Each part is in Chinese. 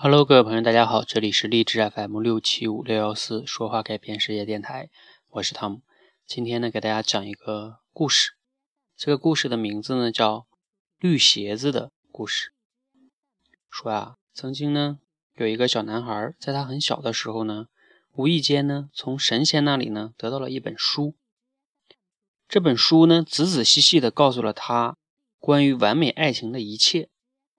Hello，各位朋友，大家好，这里是励志 FM 六七五六幺四说话改变世界电台，我是汤姆。今天呢，给大家讲一个故事。这个故事的名字呢叫《绿鞋子的故事》。说啊，曾经呢有一个小男孩，在他很小的时候呢，无意间呢从神仙那里呢得到了一本书。这本书呢仔仔细细的告诉了他关于完美爱情的一切。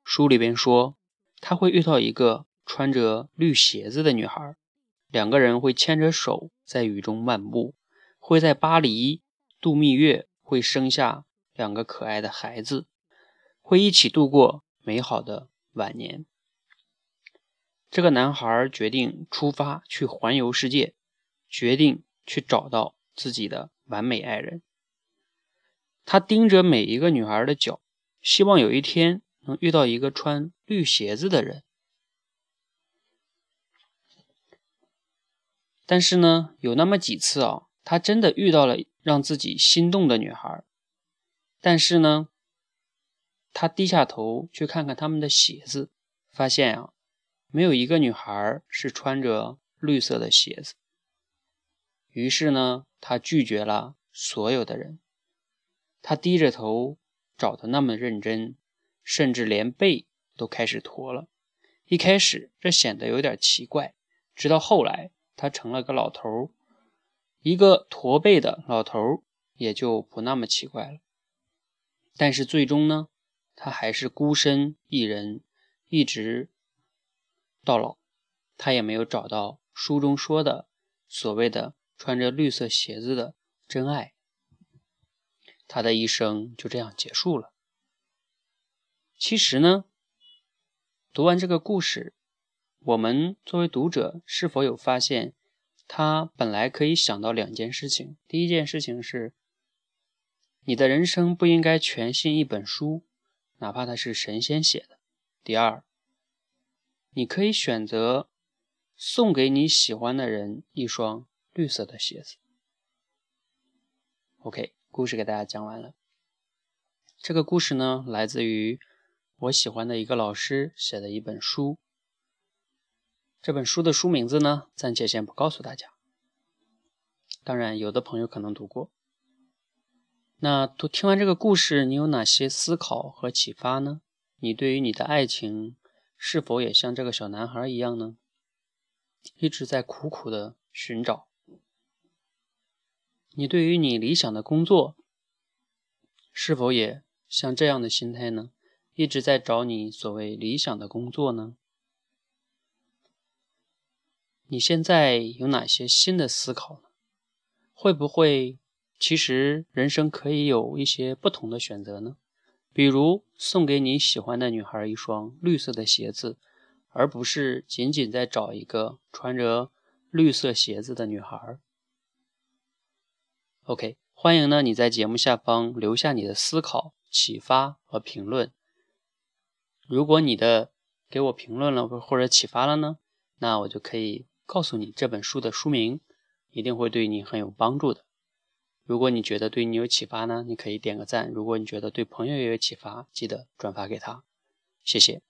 书里边说。他会遇到一个穿着绿鞋子的女孩，两个人会牵着手在雨中漫步，会在巴黎度蜜月，会生下两个可爱的孩子，会一起度过美好的晚年。这个男孩决定出发去环游世界，决定去找到自己的完美爱人。他盯着每一个女孩的脚，希望有一天。能遇到一个穿绿鞋子的人，但是呢，有那么几次啊，他真的遇到了让自己心动的女孩，但是呢，他低下头去看看他们的鞋子，发现啊，没有一个女孩是穿着绿色的鞋子。于是呢，他拒绝了所有的人，他低着头找的那么认真。甚至连背都开始驼了。一开始这显得有点奇怪，直到后来他成了个老头儿，一个驼背的老头儿也就不那么奇怪了。但是最终呢，他还是孤身一人，一直到老，他也没有找到书中说的所谓的穿着绿色鞋子的真爱。他的一生就这样结束了。其实呢，读完这个故事，我们作为读者是否有发现，他本来可以想到两件事情。第一件事情是，你的人生不应该全信一本书，哪怕它是神仙写的。第二，你可以选择送给你喜欢的人一双绿色的鞋子。OK，故事给大家讲完了。这个故事呢，来自于。我喜欢的一个老师写的一本书，这本书的书名字呢，暂且先不告诉大家。当然，有的朋友可能读过。那读听完这个故事，你有哪些思考和启发呢？你对于你的爱情是否也像这个小男孩一样呢？一直在苦苦的寻找。你对于你理想的工作是否也像这样的心态呢？一直在找你所谓理想的工作呢？你现在有哪些新的思考呢？会不会其实人生可以有一些不同的选择呢？比如送给你喜欢的女孩一双绿色的鞋子，而不是仅仅在找一个穿着绿色鞋子的女孩。OK，欢迎呢你在节目下方留下你的思考、启发和评论。如果你的给我评论了或者启发了呢，那我就可以告诉你这本书的书名，一定会对你很有帮助的。如果你觉得对你有启发呢，你可以点个赞；如果你觉得对朋友也有启发，记得转发给他，谢谢。